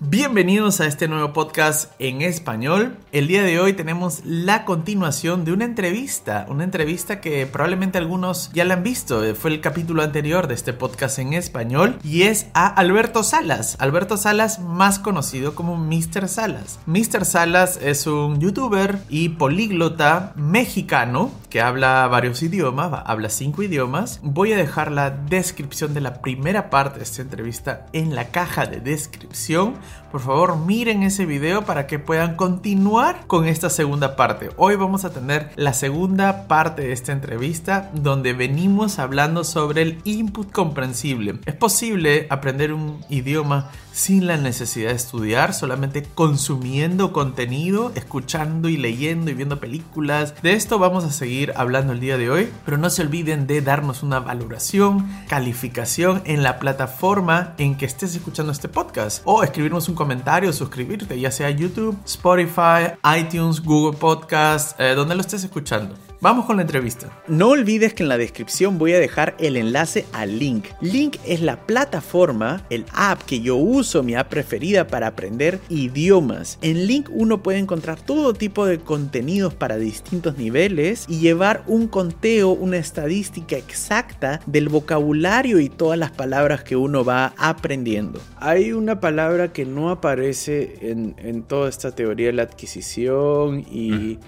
Bienvenidos a este nuevo podcast en español. El día de hoy tenemos la continuación de una entrevista, una entrevista que probablemente algunos ya la han visto, fue el capítulo anterior de este podcast en español y es a Alberto Salas. Alberto Salas, más conocido como Mr. Salas. Mr. Salas es un youtuber y políglota mexicano que habla varios idiomas, habla cinco idiomas. Voy a dejar la descripción de la primera parte de esta entrevista en la caja de descripción por favor, miren ese video para que puedan continuar con esta segunda parte. Hoy vamos a tener la segunda parte de esta entrevista donde venimos hablando sobre el input comprensible. ¿Es posible aprender un idioma sin la necesidad de estudiar, solamente consumiendo contenido, escuchando y leyendo y viendo películas. De esto vamos a seguir hablando el día de hoy, pero no se olviden de darnos una valoración, calificación en la plataforma en que estés escuchando este podcast o escribirnos un comentario, suscribirte, ya sea YouTube, Spotify, iTunes, Google Podcast, eh, donde lo estés escuchando. Vamos con la entrevista. No olvides que en la descripción voy a dejar el enlace al Link. Link es la plataforma, el app que yo uso, mi app preferida para aprender idiomas. En Link uno puede encontrar todo tipo de contenidos para distintos niveles y llevar un conteo, una estadística exacta del vocabulario y todas las palabras que uno va aprendiendo. Hay una palabra que no aparece en, toda esta teoría de la adquisición y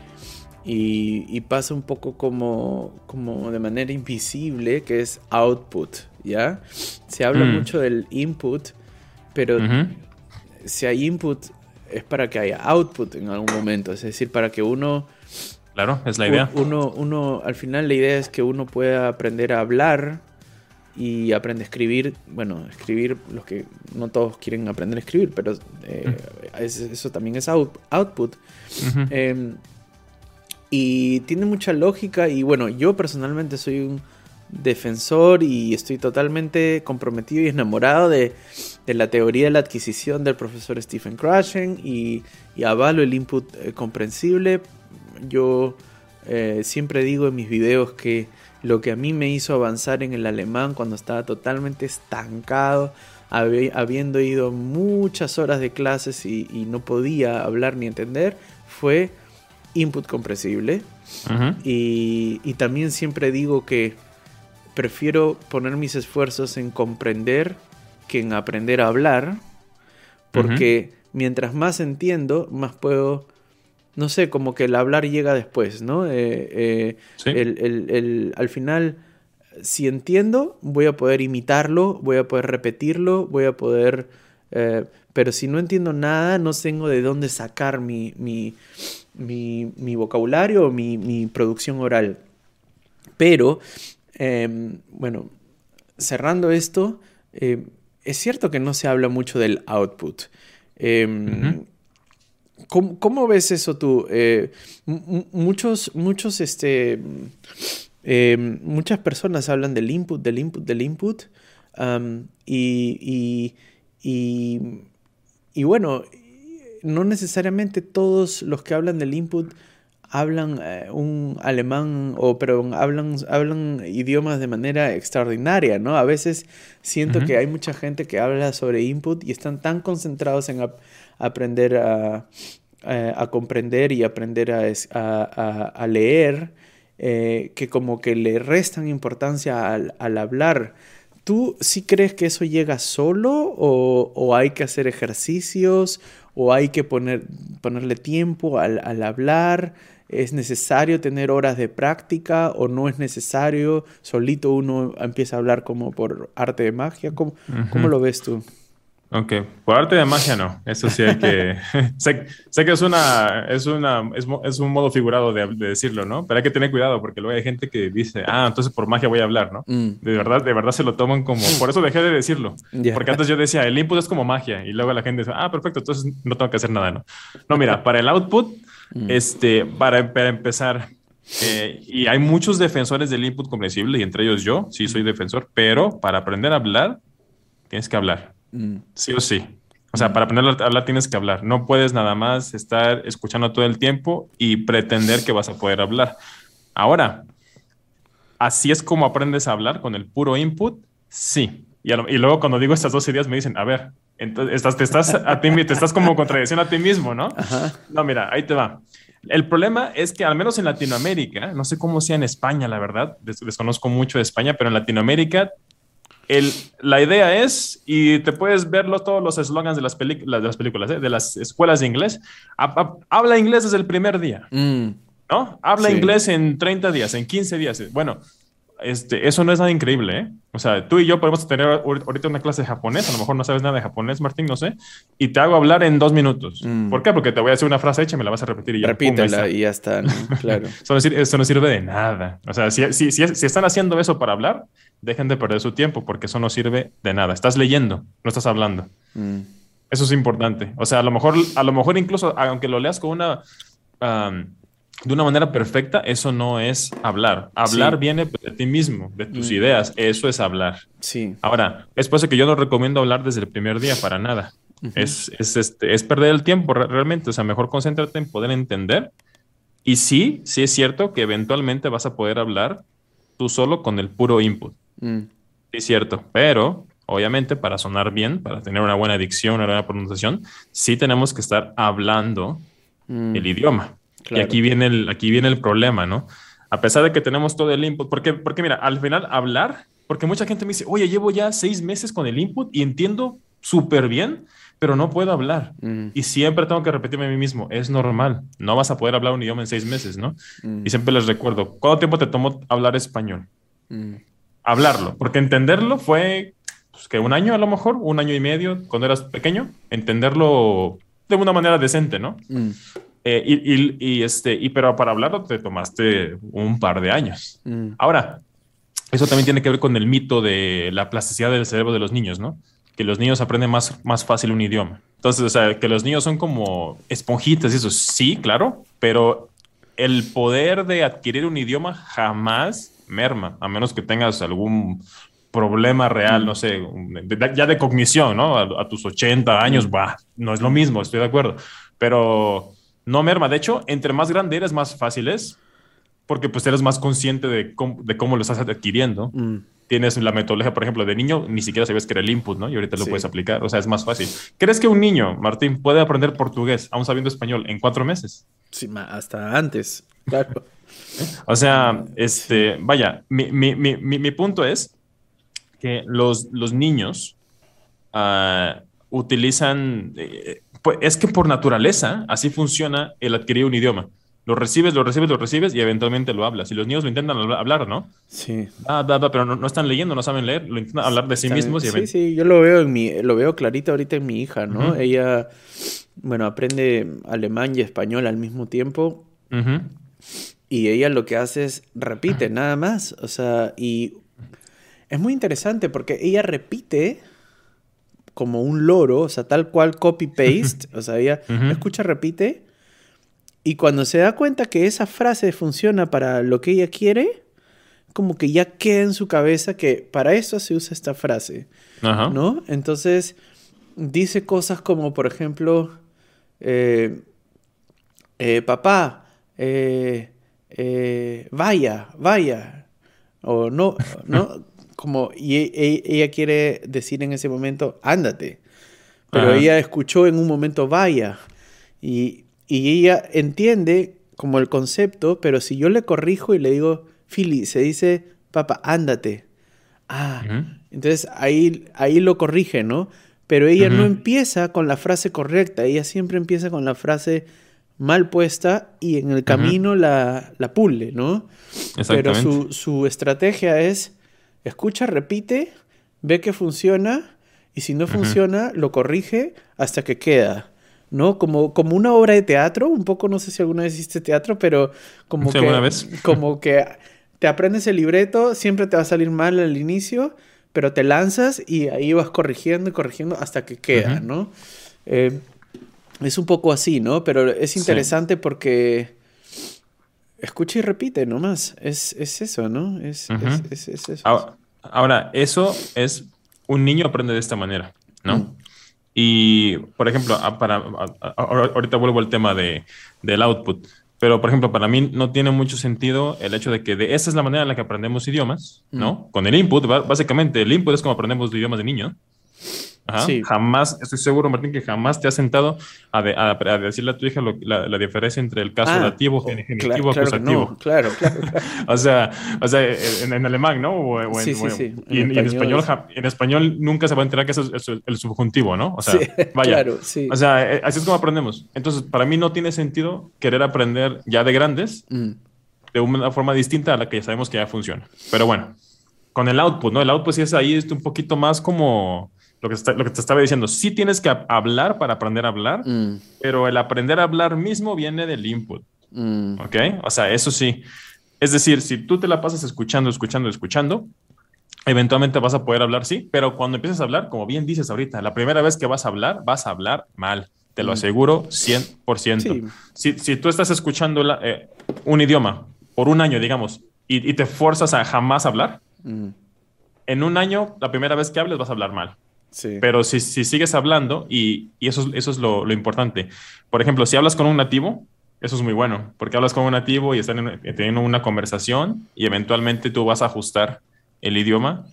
y, pasa un poco como, como de manera invisible, que es output, ¿ya? Se habla mm. mucho del input, pero si hay input es para que haya output en algún momento, es decir, para que uno... Claro, es la idea. Uno, uno, al final la idea es que uno pueda aprender a hablar y aprende a escribir, bueno, escribir, los que no todos quieren aprender a escribir, pero eh, mm. eso también es output. Y tiene mucha lógica y bueno, yo personalmente soy un defensor y estoy totalmente comprometido y enamorado de, la teoría de la adquisición del profesor Stephen Krashen y, avalo el input eh, comprensible. Yo eh, siempre digo en mis videos que lo que a mí me hizo avanzar en el alemán cuando estaba totalmente estancado, habiendo ido muchas horas de clases y no podía hablar ni entender, fue input comprensible. y, también siempre digo que prefiero poner mis esfuerzos en comprender que en aprender a hablar, porque mientras más entiendo, más puedo, no sé, como que el hablar llega después, ¿no? Eh, eh, al final, si entiendo, voy a poder imitarlo, voy a poder repetirlo, voy a poder... Eh, pero si no entiendo nada, no tengo de dónde sacar mi, mi, vocabulario, mi, mi, producción oral. Pero, em, bueno, cerrando esto, em, es cierto que no se habla mucho del output. Em, ¿cómo, ves eso tú? Eh, muchos, muchos, este, muchas personas hablan del input, del input, del input. y, y, y, bueno, no necesariamente todos los que hablan del input hablan eh, un alemán o pero hablan, hablan idiomas de manera extraordinaria, ¿no? A veces siento que hay mucha gente que habla sobre input y están tan concentrados en aprender eh, a, comprender y aprender a, leer eh, que como que le restan importancia al, al hablar. ¿Tú sí crees que eso llega solo o, o hay que hacer ejercicios o hay que poner, ponerle tiempo al, hablar, es necesario tener horas de práctica o no es necesario, solito uno empieza a hablar como por arte de magia, ¿cómo, ¿cómo lo ves tú? Ok, por arte de magia no, eso sí hay que... sé, que es una, es una, es, un modo figurado de, decirlo, ¿no? Pero hay que tener cuidado porque luego hay gente que dice, ah, entonces por magia voy a hablar, ¿no? Mm. De verdad, de verdad se lo toman como, por eso dejé de decirlo, porque antes yo decía, el input es como magia y luego la gente dice, ah, perfecto, entonces no tengo que hacer nada, ¿no? No, mira, para el output, mm. este, para, para empezar, eh, y hay muchos defensores del input comprensible y entre ellos yo, sí soy defensor, pero para aprender a hablar, tienes que hablar. Mm. Sí o sí. O sea, para aprender a hablar tienes que hablar. No puedes nada más estar escuchando todo el tiempo y pretender que vas a poder hablar. Ahora, así es como aprendes a hablar con el puro input. Sí. Y, y, luego cuando digo estas dos ideas me dicen, a ver, entonces estás, te, estás a ti, te estás como contradiciendo a ti mismo, ¿no? No, mira, ahí te va. El problema es que al menos en Latinoamérica, no sé cómo sea en España, la verdad, desconozco mucho de España, pero en Latinoamérica el, la idea es, y te puedes verlo todos los eslogans de las, de las películas, ¿eh? de las escuelas de inglés, habla inglés desde el primer día, mm. ¿no? Habla inglés en 30 días, en 15 días. Bueno, este, eso no es nada increíble, ¿eh? O sea, tú y yo podemos tener ahorita una clase de japonés, a lo mejor no sabes nada de japonés, Martín, no sé, y te hago hablar en dos minutos. Mm. ¿Por qué? Porque te voy a hacer una frase hecha y me la vas a repetir y ya. Repítela y ya está, claro. eso, no sirve, de nada. O sea, si, si, si, están haciendo eso para hablar, dejen de perder su tiempo porque eso no sirve de nada. Estás leyendo, no estás hablando. Mm. Eso es importante. O sea, a lo mejor, a lo mejor incluso, aunque lo leas con una de una manera perfecta, eso no es hablar. Hablar viene de ti mismo, de tus mm. ideas. Eso es hablar. Sí. Ahora, es por eso que yo no recomiendo hablar desde el primer día para nada. es, es, este, es perder el tiempo realmente. O sea, mejor concéntrate en poder entender. Y sí, sí es cierto que eventualmente vas a poder hablar tú solo con el puro input. Mm. Sí es cierto, pero obviamente para sonar bien, para tener una buena dicción, una buena pronunciación, sí tenemos que estar hablando mm. el idioma. Y aquí viene, el, aquí viene el problema, ¿no? A pesar de que tenemos todo el input, porque, porque mira, al final hablar, porque mucha gente me dice, oye, llevo ya seis meses con el input y entiendo súper bien, pero no puedo hablar. Mm. Y siempre tengo que repetirme a mí mismo, es normal, no vas a poder hablar un idioma en seis meses, ¿no? Mm. Y siempre les recuerdo, ¿cuánto tiempo te tomó hablar español? Mm. Hablarlo, porque entenderlo fue pues, que un año a lo mejor, un año y medio cuando eras pequeño, entenderlo de una manera decente, ¿no? Eh, y, este, y pero para hablarlo te tomaste un par de años. Mm. Ahora, eso también tiene que ver con el mito de la plasticidad del cerebro de los niños, ¿no? Que los niños aprenden más, más fácil un idioma. Entonces, o sea, que los niños son como esponjitas y eso, sí, claro, pero el poder de adquirir un idioma jamás merma, a menos que tengas algún problema real, mm. no sé, ya de cognición, ¿no? A, tus 80 años, bah, no es lo mismo, estoy de acuerdo. Pero no merma. De hecho, entre más grande eres, más fácil es, porque pues eres más consciente de cómo, de cómo lo estás adquiriendo. Mm. Tienes la metodología, por ejemplo, de niño, ni siquiera sabías que era el input, ¿no? Y ahorita lo puedes aplicar, o sea, es más fácil. ¿Crees que un niño, Martín, puede aprender portugués, aún sabiendo español, en cuatro meses? Sí, hasta antes, claro. o sea, este, vaya, mi, mi, mi, mi, punto es que los, los niños uh, utilizan, eh, pues es que por naturaleza así funciona el adquirir un idioma. Lo recibes, lo recibes, lo recibes y eventualmente lo hablas. Y los niños lo intentan hablar, ¿no? Sí. Ah, pero no, están leyendo, no saben leer, lo intentan hablar de sí mismos. Y sí, sí, yo lo veo en mi, lo veo clarito ahorita en mi hija, ¿no? Ella, bueno, aprende alemán y español al mismo tiempo. Y ella lo que hace es repite, nada más. O sea, y es muy interesante porque ella repite como un loro, o sea, tal cual copy-paste, o sea, ella escucha, repite, y cuando se da cuenta que esa frase funciona para lo que ella quiere, como que ya queda en su cabeza que para eso se usa esta frase, ¿no? Entonces, dice cosas como, por ejemplo, eh, eh, papá, eh, vaya, vaya, o no, no, como, y e, e, ella quiere decir en ese momento, ándate. Pero ella escuchó en un momento, vaya. Y, ella entiende como el concepto, pero si yo le corrijo y le digo, Philly, se dice, papá, ándate. Ah, entonces ahí, ahí lo corrige, ¿no? Pero ella no empieza con la frase correcta, ella siempre empieza con la frase mal puesta y en el camino la, la pule, ¿no? Pero su, su estrategia es escucha, repite, ve que funciona y si no funciona, lo corrige hasta que queda. ¿no? Como, como una obra de teatro, un poco, no sé si alguna vez hiciste teatro, pero como que, vez. como que te aprendes el libreto, siempre te va a salir mal al inicio, pero te lanzas y ahí vas corrigiendo y corrigiendo hasta que queda, ¿no? Eh, es un poco así, ¿no? Pero es interesante porque escucha y repite nomás. Es, es eso, ¿no? Es, es, es, eso. Ahora, eso es. Un niño aprende de esta manera, ¿no? Mm. Y, por ejemplo, para, ahorita vuelvo al tema de, del output. Pero, por ejemplo, para mí no tiene mucho sentido el hecho de que de esa es la manera en la que aprendemos idiomas, ¿no? Con el input, básicamente, el input es como aprendemos idiomas de niño. Jamás, estoy seguro, Martín, que jamás te has sentado a, decirle a tu hija la, diferencia entre el caso dativo, ah, genitivo, acusativo. Claro, claro, o sea, o sea en, alemán, ¿no? sí, sí, sí. Y, en, español, en español nunca se va a enterar que es el, subjuntivo, ¿no? O sea, vaya. Claro, sí. O sea, eh, así es como aprendemos. Entonces, para mí no tiene sentido querer aprender ya de grandes mm. de una forma distinta a la que ya sabemos que ya funciona. Pero bueno, con el output, ¿no? El output sí es ahí es un poquito más como lo que, lo que te estaba diciendo, sí tienes que hablar para aprender a hablar, mm. pero el aprender a hablar mismo viene del input. Mm. ¿Ok? O sea, eso sí. Es decir, si tú te la pasas escuchando, escuchando, escuchando, eventualmente vas a poder hablar, sí, pero cuando empiezas a hablar, como bien dices ahorita, la primera vez que vas a hablar, vas a hablar mal. Te lo mm. aseguro 100%. Si, si, tú estás escuchando eh, un idioma por un año, digamos, y, y te fuerzas a jamás hablar, en un año, la primera vez que hables, vas a hablar mal. Pero si, si, sigues hablando, y, y eso, eso es lo, lo, importante. Por ejemplo, si hablas con un nativo, eso es muy bueno, porque hablas con un nativo y están teniendo una conversación y eventualmente tú vas a ajustar el idioma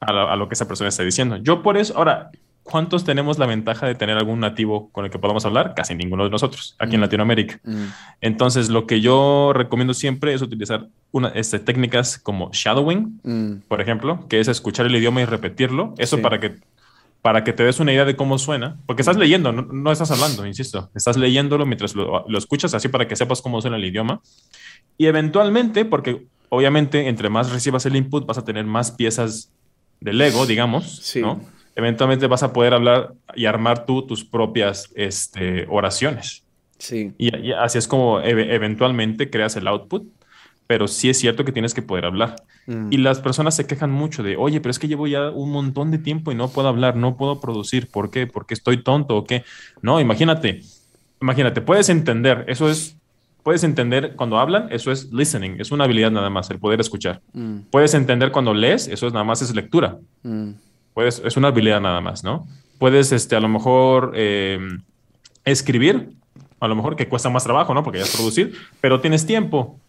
a, a, lo que esa persona está diciendo. Yo por eso, ahora, ¿cuántos tenemos la ventaja de tener algún nativo con el que podamos hablar? Casi ninguno de nosotros, aquí en mm. Latinoamérica. Mm. Entonces, lo que yo recomiendo siempre es utilizar una, este, técnicas como shadowing, mm. por ejemplo, que es escuchar el idioma y repetirlo. Eso para que para que te des una idea de cómo suena, porque estás leyendo, no, estás hablando, insisto, estás leyéndolo mientras lo, escuchas, así para que sepas cómo suena el idioma. Y eventualmente, porque obviamente entre más recibas el input, vas a tener más piezas de Lego, digamos, ¿no? Eventualmente vas a poder hablar y armar tú tus propias este, oraciones. Sí. Y, así es como eventualmente creas el output pero sí es cierto que tienes que poder hablar. Mm. Y las personas se quejan mucho de, oye, pero es que llevo ya un montón de tiempo y no puedo hablar, no puedo producir. ¿Por qué? ¿Porque estoy tonto o qué? No, imagínate, imagínate, puedes entender, eso es, puedes entender cuando hablan, eso es listening, es una habilidad nada más, el poder escuchar. Mm. Puedes entender cuando lees, eso es nada más es lectura. Mm. Puedes, es una habilidad nada más, ¿no? Puedes, este, a lo mejor, em, escribir, a lo mejor que cuesta más trabajo, ¿no? Porque ya es producir, pero tienes tiempo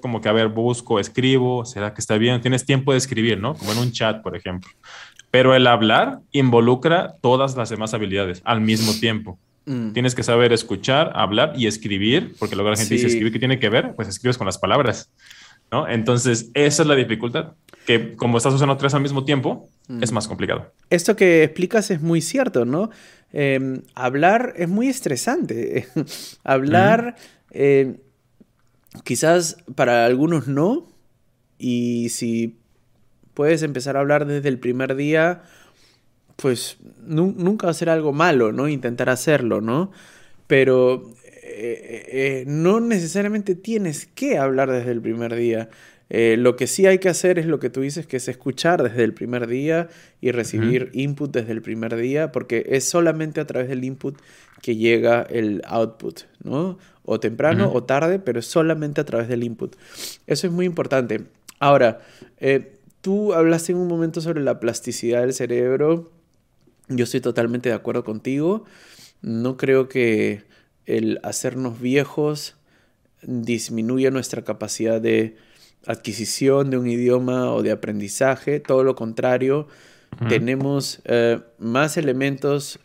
como que, a ver, busco, escribo, ¿será que está bien? Tienes tiempo de escribir, ¿no? Como en un chat, por ejemplo. Pero el hablar involucra todas las demás habilidades al mismo tiempo. Mm. Tienes que saber escuchar, hablar y escribir, porque luego la gente dice escribir, ¿qué tiene que ver? Pues escribes con las palabras, ¿no? Entonces, esa es la dificultad, que como estás usando tres al mismo tiempo, es mm. más complicado. Esto que explicas es muy cierto, ¿no? Em, hablar es muy estresante. hablar... Quizás para algunos no, y si puedes empezar a hablar desde el primer día, pues nunca va a ser algo malo, ¿no? Intentar hacerlo, ¿no? Pero eh, eh, no necesariamente tienes que hablar desde el primer día. Eh, lo que sí hay que hacer es lo que tú dices, que es escuchar desde el primer día y recibir input desde el primer día, porque es solamente a través del input que llega el output, ¿no? O temprano o tarde, pero solamente a través del input. Eso es muy importante. Ahora, eh, tú hablaste en un momento sobre la plasticidad del cerebro. Yo estoy totalmente de acuerdo contigo. No creo que el hacernos viejos disminuya nuestra capacidad de adquisición de un idioma o de aprendizaje, todo lo contrario, tenemos eh, más elementos,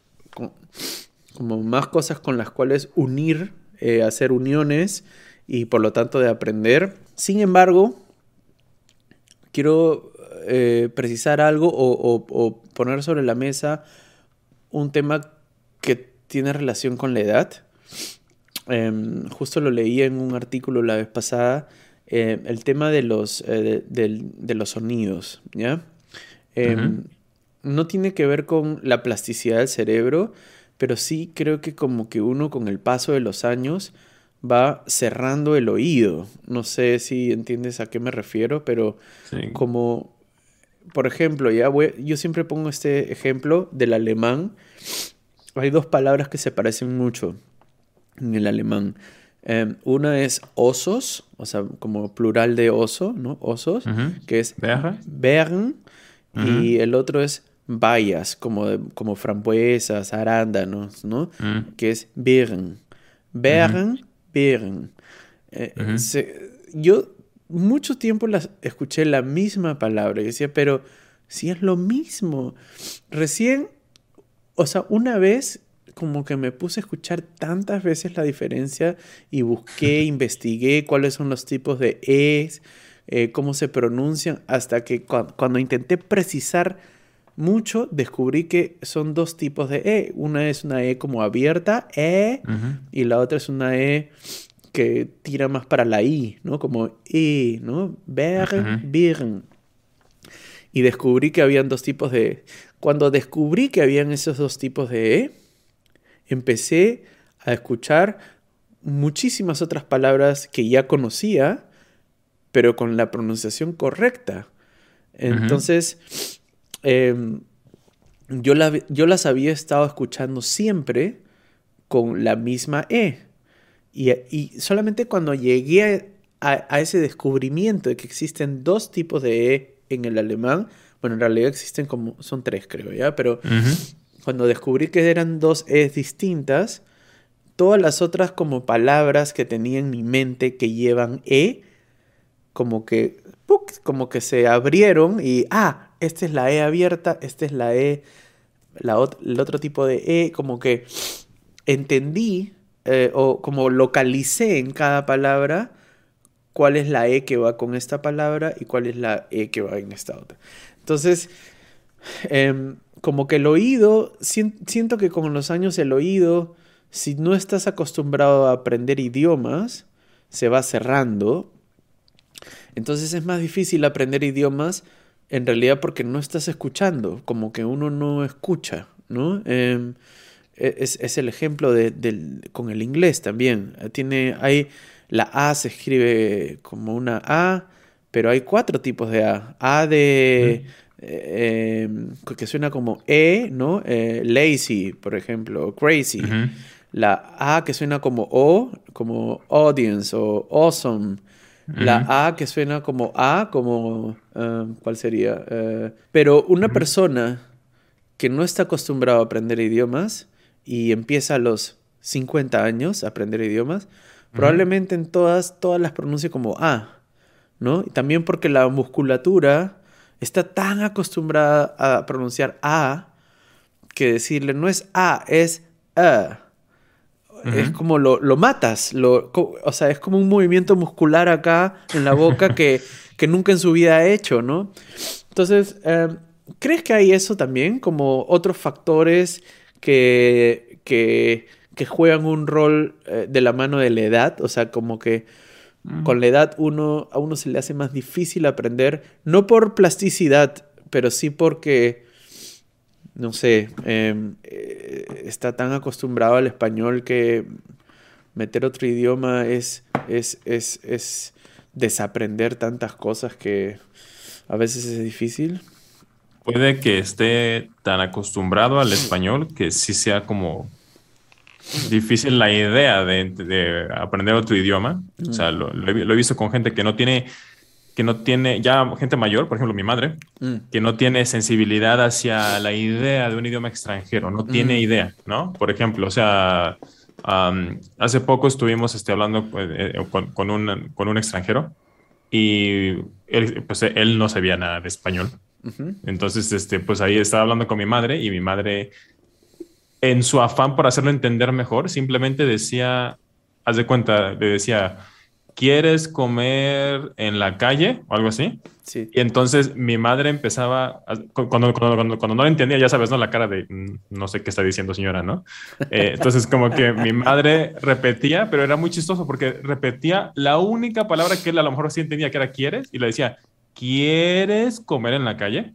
como más cosas con las cuales unir, eh, hacer uniones y por lo tanto de aprender. Sin embargo, quiero eh, precisar algo o, poner sobre la mesa un tema que tiene relación con la edad. Em, justo lo leí en un artículo la vez pasada eh, el tema de los, de, los sonidos, ¿ya? Em, no tiene que ver con la plasticidad del cerebro, pero sí creo que como que uno con el paso de los años va cerrando el oído. No sé si entiendes a qué me refiero, pero como, por ejemplo, ya yo siempre pongo este ejemplo del alemán. Hay dos palabras que se parecen mucho en el alemán. Em, una es osos, o sea, como plural de oso, ¿no? Osos, que es Bern. Y el otro es bayas, como, como frambuesas, arándanos, ¿no? Que es Beeren. Bern, Beeren. Eh, yo mucho tiempo las, escuché la misma palabra y decía, pero si es lo mismo. Recién, o sea, una vez como que me puse a escuchar tantas veces la diferencia y busqué, investigué cuáles son los tipos de es, eh, cómo se pronuncian, hasta que cuando intenté precisar mucho, descubrí que son dos tipos de E. Una es una E como abierta, E, y la otra es una E que tira más para la I, ¿no? Como E, ¿no? Bern, birn. Y descubrí que habían dos tipos de E. Cuando descubrí que habían esos dos tipos de E, empecé a escuchar muchísimas otras palabras que ya conocía, pero con la pronunciación correcta. Entonces, Em, yo, yo las había estado escuchando siempre con la misma E. Y, solamente cuando llegué a, ese descubrimiento de que existen dos tipos de E en el alemán, bueno, en realidad existen como, son tres creo, ¿ya? Pero cuando descubrí que eran dos E distintas, todas las otras como palabras que tenía en mi mente que llevan E, como que, como que se abrieron y, ah, esta es la E abierta, esta es la E, la el otro tipo de E, como que entendí eh, o como localicé en cada palabra cuál es la E que va con esta palabra y cuál es la E que va en esta otra. Entonces, em, como que el oído, siento que con los años el oído, si no estás acostumbrado a aprender idiomas, se va cerrando. Entonces es más difícil aprender idiomas en realidad porque no estás escuchando, como que uno no escucha, ¿no? Em, e, es, el ejemplo de, con el inglés también. Tiene, hay, la A se escribe como una A, pero hay cuatro tipos de A. A de... Eh, em, que suena como E, ¿no? Eh, lazy, por ejemplo, crazy. La A que suena como O, como audience o awesome. La A que suena como A, como... Ah, ¿Cuál sería? Eh, pero una persona que no está acostumbrada a aprender idiomas y empieza a los 50 años a aprender idiomas, probablemente en todas, todas las pronuncie como A, ¿no? Y también porque la musculatura está tan acostumbrada a pronunciar A que decirle no es A, es A. Es como lo, lo matas, lo, o sea, es como un movimiento muscular acá en la boca que, que nunca en su vida ha hecho, ¿no? Entonces, em, ¿crees que hay eso también, como otros factores que, que, que juegan un rol eh, de la mano de la edad? O sea, como que con la edad uno, a uno se le hace más difícil aprender, no por plasticidad, pero sí porque no sé, em, eh, está tan acostumbrado al español que meter otro idioma es, es, es, es desaprender tantas cosas que a veces es difícil. Puede que esté tan acostumbrado al español que sí sea como difícil la idea de, aprender otro idioma. O sea, lo, he, visto con gente que no tiene que no tiene, ya gente mayor, por ejemplo mi madre, mm. que no tiene sensibilidad hacia la idea de un idioma extranjero, no tiene mm. idea, ¿no? Por ejemplo, o sea, hace poco estuvimos este, hablando pues, eh, con, un, con un extranjero y él, pues, él no sabía nada de español. Entonces, este, pues ahí estaba hablando con mi madre y mi madre, en su afán por hacerlo entender mejor, simplemente decía, haz de cuenta, le decía, ¿quieres comer en la calle? o algo así. Sí. Y entonces mi madre empezaba, cuando, cuando, cuando, no entendía, ya sabes, ¿no? La cara de, mm, no sé qué está diciendo señora, ¿no? Eh, entonces como que mi madre repetía, pero era muy chistoso porque repetía la única palabra que él a lo mejor sí entendía, que era quieres, y le decía, ¿quieres comer en la calle?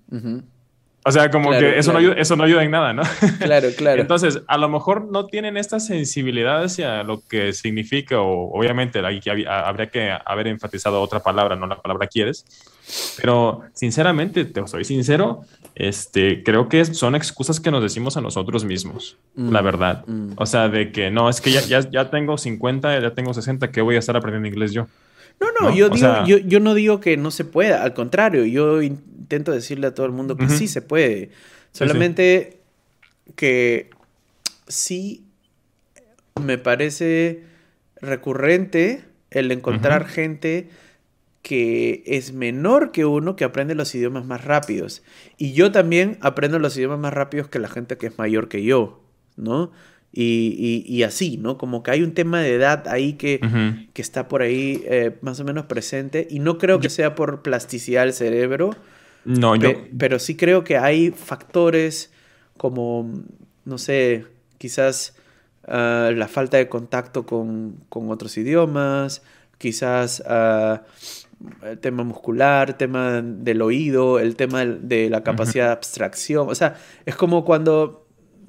O sea, como que eso, no ayuda, eso no ayuda en nada, ¿no? Claro, claro. Entonces, a lo mejor no tienen esta sensibilidad hacia lo que significa, o obviamente habría que haber enfatizado otra palabra, no la palabra quieres. Pero, sinceramente, te soy sincero, este, creo que son excusas que nos decimos a nosotros mismos, la mm, verdad. Mm. O sea, de que no, es que ya, ya, ya tengo 50, ya tengo 60, ¿qué voy a estar aprendiendo inglés yo? No, no, Yo, digo, yo, yo, no digo que no se pueda, al contrario, yo intento decirle a todo el mundo que sí se puede. Solamente que sí me parece recurrente el encontrar gente que es menor que uno que aprende los idiomas más rápidos. Y yo también aprendo los idiomas más rápidos que la gente que es mayor que yo, ¿no? Y, así, ¿no? Como que hay un tema de edad ahí que, que está por ahí eh, más o menos presente. Y no creo que sea por plasticidad del cerebro. No, yo... Pero sí creo que hay factores como, no sé, quizás ah, la falta de contacto con, otros idiomas, quizás uh, el tema muscular, tema del oído, el tema de la capacidad de abstracción. O sea, es como cuando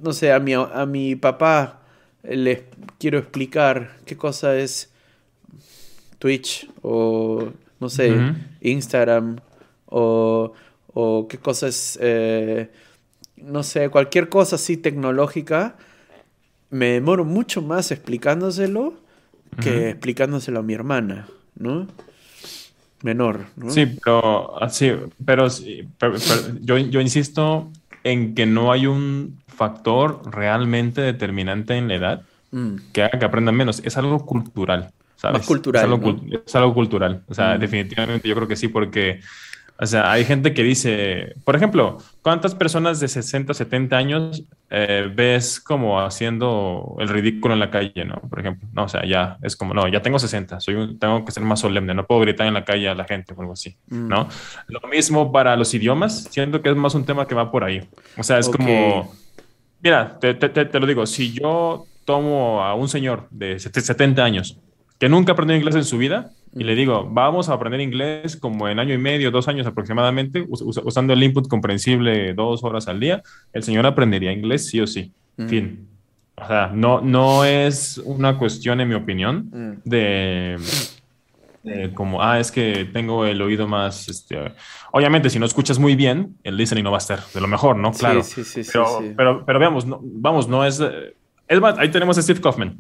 no sé, a mi, a mi papá les quiero explicar qué cosa es Twitch o, no sé, Instagram o, o, qué cosa es, eh, no sé, cualquier cosa así tecnológica, me demoro mucho más explicándoselo que explicándoselo a mi hermana, ¿no? Menor, ¿no? Sí, pero, así, pero, pero yo, yo insisto en que no hay un factor realmente determinante en la edad mm. que haga que aprendan menos. Es algo cultural. ¿sabes? cultural. Es algo, cultural. O sea, mm. definitivamente yo creo que sí, porque o sea, hay gente que dice, por ejemplo, ¿cuántas personas de 60, 70 años eh, ves como haciendo el ridículo en la calle, no? Por ejemplo, no, o sea, ya es como, no, ya tengo 60, soy tengo que ser más solemne, no puedo gritar en la calle a la gente o algo así, mm. ¿no? Lo mismo para los idiomas, siento que es más un tema que va por ahí. O sea, es como Mira, te, te, lo digo, si yo tomo a un señor de 70 años que nunca aprendió inglés en su vida y le digo, vamos a aprender inglés como en año y medio, dos años aproximadamente, usando el input comprensible dos horas al día, el señor aprendería inglés sí o sí. Mm. Fin. O sea, no, no es una cuestión, en mi opinión, mm. de como, ah, es que tengo el oído más, este, obviamente si no escuchas muy bien, el listening no va a ser de lo mejor, ¿no? Claro. Sí, sí, sí, pero, pero, pero, veamos, no, vamos, no es, es más, ahí tenemos a Steve Kaufman.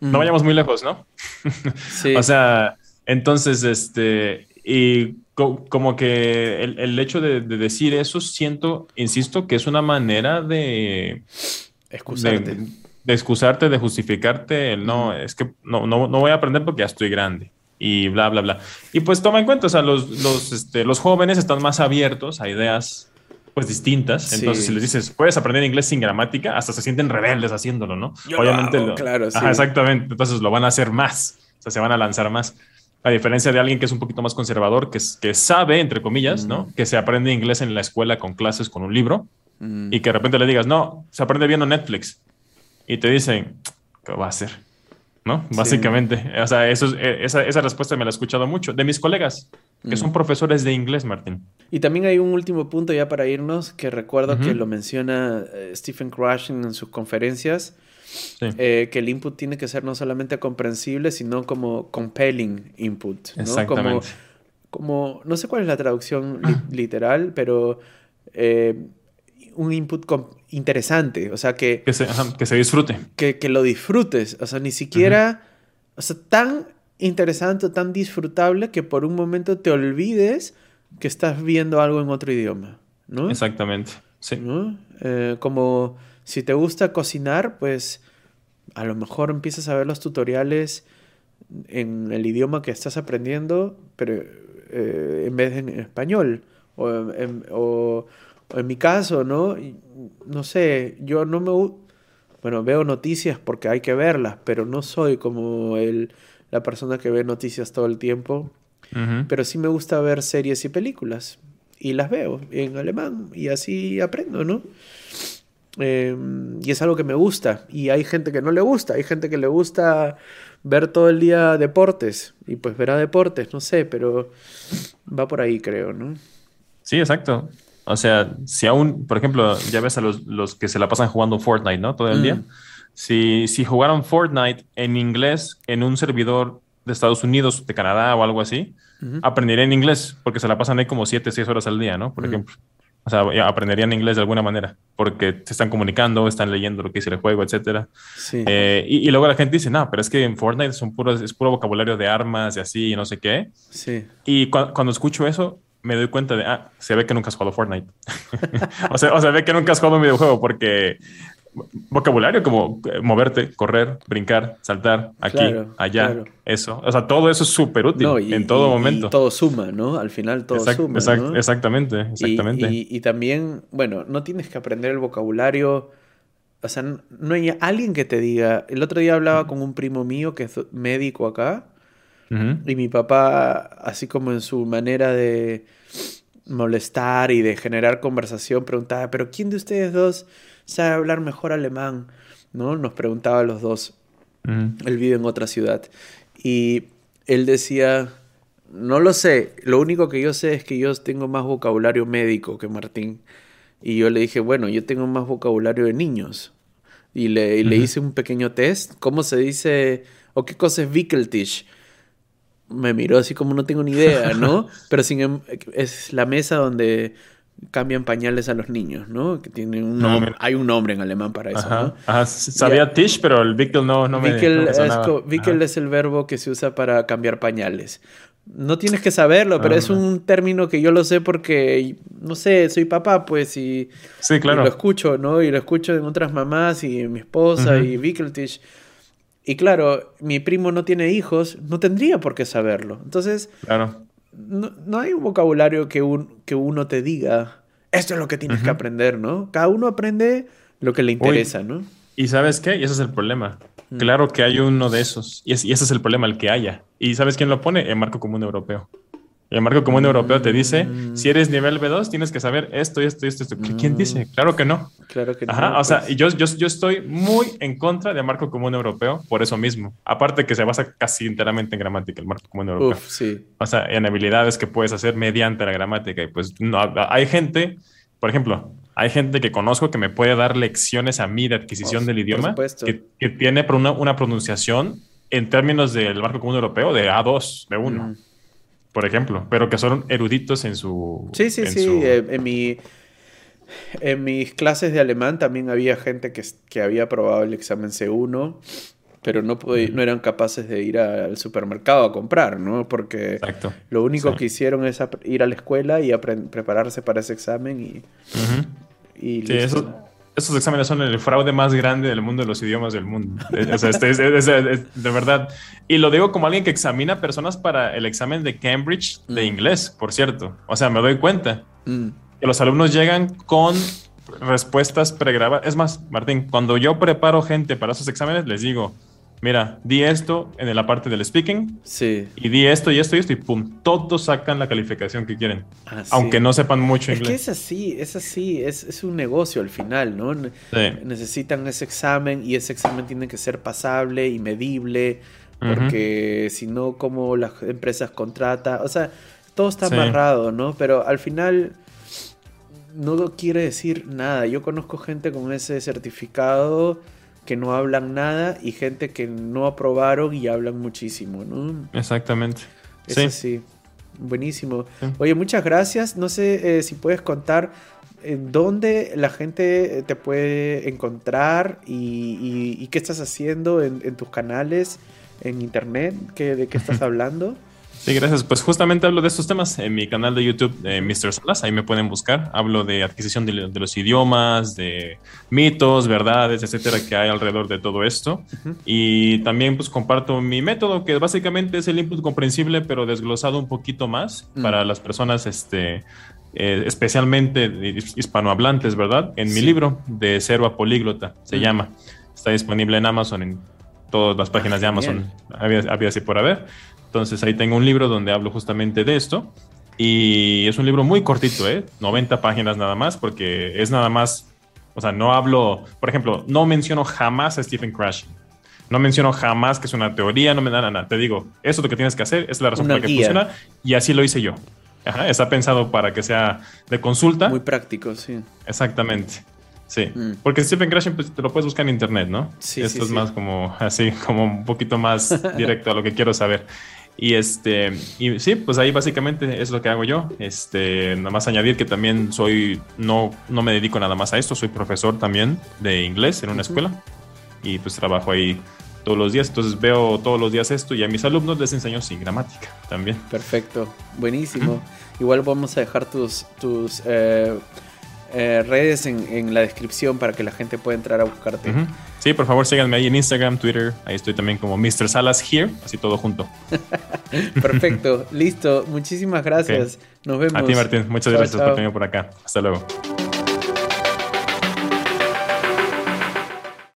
No vayamos muy lejos, ¿no? Sí. o sea, entonces, este, y como que el, el hecho de, decir eso, siento, insisto, que es una manera de... Excusarte. De, de excusarte, de justificarte, el no, es que no, no, no voy a aprender porque ya estoy grande y bla, bla, bla. Y pues toma en cuenta, o sea, los, los, este, los jóvenes están más abiertos a ideas pues distintas. Entonces, si les dices, puedes aprender inglés sin gramática, hasta se sienten rebeldes haciéndolo, ¿no? Obviamente, lo claro, sí. exactamente. Entonces lo van a hacer más, o sea, se van a lanzar más. A diferencia de alguien que es un poquito más conservador, que, que sabe, entre comillas, ¿no? Que se aprende inglés en la escuela con clases, con un libro, y que de repente le digas, no, se aprende viendo Netflix. Y te dicen, ¿qué va a hacer? ¿no? Básicamente. O sea, eso, e, esa, esa, respuesta me la he escuchado mucho de mis colegas, que son profesores de inglés, Martín. Y también hay un último punto ya para irnos, que recuerdo que lo menciona eh, Stephen Crashing en sus conferencias, eh, que el input tiene que ser no solamente comprensible, sino como compelling input. ¿no? Exactamente. Como, no sé cuál es la traducción literal, pero... Eh, un input interesante, o sea, que... Que se, que se disfrute. Que, que, lo disfrutes, o sea, ni siquiera... O sea, tan interesante, tan disfrutable que por un momento te olvides que estás viendo algo en otro idioma, ¿no? Exactamente, sí. Eh, como si te gusta cocinar, pues a lo mejor empiezas a ver los tutoriales en el idioma que estás aprendiendo, pero eh, en vez de en español. O, o, en mi caso, ¿no? No sé, yo no me... Bueno, veo noticias porque hay que verlas, pero no soy como el, la persona que ve noticias todo el tiempo. Pero sí me gusta ver series y películas. Y las veo en alemán y así aprendo, ¿no? Em, y es algo que me gusta. Y hay gente que no le gusta. Hay gente que le gusta ver todo el día deportes. Y pues verá deportes, no sé, pero va por ahí, creo, ¿no? Sí, exacto. O sea, si aún, por ejemplo, ya ves a los, los que se la pasan jugando Fortnite, ¿no? Todo el día. Mm. Si, si jugaran Fortnite en inglés en un servidor de Estados Unidos, de Canadá o algo así, aprenderían inglés porque se la pasan ahí como 7, 6 horas al día, ¿no? Por ejemplo. O sea, aprenderían inglés de alguna manera porque se están comunicando, están leyendo lo que dice el juego, etc. Sí. Eh, y, luego la gente dice, no, pero es que en Fortnite son puros, es puro vocabulario de armas y así y no sé qué. Sí. Y cuando escucho eso, me doy cuenta de, ah, se ve que nunca has jugado Fortnite. o, sea, o se ve que nunca has jugado un videojuego porque vocabulario como eh, moverte, correr, brincar, saltar, aquí, allá, eso. O sea, todo eso es súper útil en todo momento. Y todo suma, ¿no? Al final todo suma. Exactamente, exactamente. Y, también, bueno, no tienes que aprender el vocabulario. O sea, no hay alguien que te diga. El otro día hablaba con un primo mío que es médico acá. Y mi papá, así como en su manera de molestar y de generar conversación, preguntaba, pero ¿quién de ustedes dos sabe hablar mejor alemán? ¿No? Nos preguntaba a los dos. Él vive en otra ciudad. Y él decía, no lo sé, lo único que yo sé es que yo tengo más vocabulario médico que Martín. Y yo le dije, bueno, yo tengo más vocabulario de niños. Y le, le hice un pequeño test. ¿Cómo se dice? ¿O qué cosa es Wickeltisch? me miró así como no tengo ni idea, ¿no? Pero sin, em, es la mesa donde cambian pañales a los niños, ¿no? Que tiene un nombre, hay un nombre en alemán para eso, ¿no? Ajá, sabía Tisch, pero el Wickel no, no me, Wickel, es, Wickel es el verbo que se usa para cambiar pañales. No tienes que saberlo, pero es ah. un término que yo lo sé porque, no sé, soy papá, pues, y, sí, claro. lo escucho, ¿no? Y lo escucho en otras mamás y en mi esposa y Wickeltisch. Y claro, mi primo no tiene hijos, no tendría por qué saberlo. Entonces, claro. No, hay un vocabulario que, un, que uno te diga, esto es lo que tienes que aprender, ¿no? Cada uno aprende lo que le interesa, ¿no? Y sabes qué, y ese es el problema. Mm. Claro que hay uno de esos, y, y, ese es el problema, el que haya. ¿Y sabes quién lo pone? El marco común europeo. El marco común europeo te dice, mm. si eres nivel B2, tienes que saber esto y esto y esto. ¿Quién mm. dice? Claro que no. Claro que no. Ajá, o sea, pues. yo, yo, yo estoy muy en contra del marco común europeo por eso mismo. Aparte que se basa casi enteramente en gramática, el marco común europeo. Uf, sí. O sea, en habilidades que puedes hacer mediante la gramática. Y pues no, hay gente, por ejemplo, hay gente que conozco que me puede dar lecciones a mí de adquisición del idioma que, que, tiene una, una pronunciación en términos del marco común europeo de A2, de 1 por ejemplo, pero que son eruditos en su... Sí, sí, sí, eh, en, mi, en mis clases de alemán también había gente que, que había aprobado el examen C1, pero no, no eran capaces de ir al supermercado a comprar, ¿no? Porque lo único que hicieron es ir a la escuela y prepararse para ese examen y... y sí, eso estos exámenes son el fraude más grande del mundo de los idiomas del mundo. O sea, este, es, de verdad. Y lo digo como alguien que examina personas para el examen de Cambridge de mm. inglés, por cierto. O sea, me doy cuenta mm. que los alumnos llegan con respuestas pregrabadas. Es más, Martín, cuando yo preparo gente para esos exámenes, les digo, mira, di esto en la parte del speaking. Sí. Y di esto y esto y esto y pum, todos sacan la calificación que quieren. Ah, aunque no sepan mucho inglés. Es que es así, es así, es, un negocio al final, ¿no? Necesitan ese examen y ese examen tiene que ser pasable y medible, porque si no, como las empresas contratan, o sea, todo está amarrado, ¿no? Pero al final no quiere decir nada. Yo conozco gente con ese certificado que no hablan nada y gente que no aprobaron y hablan muchísimo, ¿no? Exactamente. sí. sí. Buenísimo. Oye, muchas gracias. No sé eh, si puedes contar en dónde la gente te puede encontrar y, qué estás haciendo en, tus canales, en internet, de qué estás hablando. Sí, gracias. Pues justamente hablo de estos temas en mi canal de YouTube, eh, Mr. Salas. Ahí me pueden buscar. Hablo de adquisición de, los idiomas, de mitos, verdades, etcétera, que hay alrededor de todo esto. Y también, pues, comparto mi método, que básicamente es el input comprensible, pero desglosado un poquito más mm. para las personas, este, eh, especialmente hispanohablantes, ¿verdad? En mi libro, de cero a políglota, se llama. Está disponible en Amazon, en todas las páginas de Amazon. Había, había así por haber. Entonces ahí tengo un libro donde hablo justamente de esto. Y es un libro muy cortito, ¿eh? 90 páginas nada más, porque es nada más, o sea, no hablo, por ejemplo, no menciono jamás a Stephen Crash. No menciono jamás que es una teoría, no me da nada. Te digo, eso es lo que tienes que hacer, es la razón por la que funciona y así lo hice yo. está pensado para que sea de consulta. Muy práctico, sí. Exactamente. Sí, mm. porque Stephen Krashen pues, te lo puedes buscar en internet, ¿no? Sí, Esto es más como así, como un poquito más directo a lo que quiero saber. Y este, y sí, pues ahí básicamente es lo que hago yo. Este, nada más añadir que también soy, no, no me dedico nada más a esto, soy profesor también de inglés en una escuela y pues trabajo ahí todos los días. Entonces veo todos los días esto y a mis alumnos les enseño sin gramática también. Perfecto, buenísimo. Igual vamos a dejar tus, tus eh, eh, redes en, la descripción para que la gente pueda entrar a buscarte. Sí, por favor síganme ahí en Instagram, Twitter. Ahí estoy también como Mr. Salas Here, así todo junto. Perfecto, listo. Muchísimas gracias. Nos vemos. A ti, Martín. Muchas gracias por venir por acá. Hasta luego.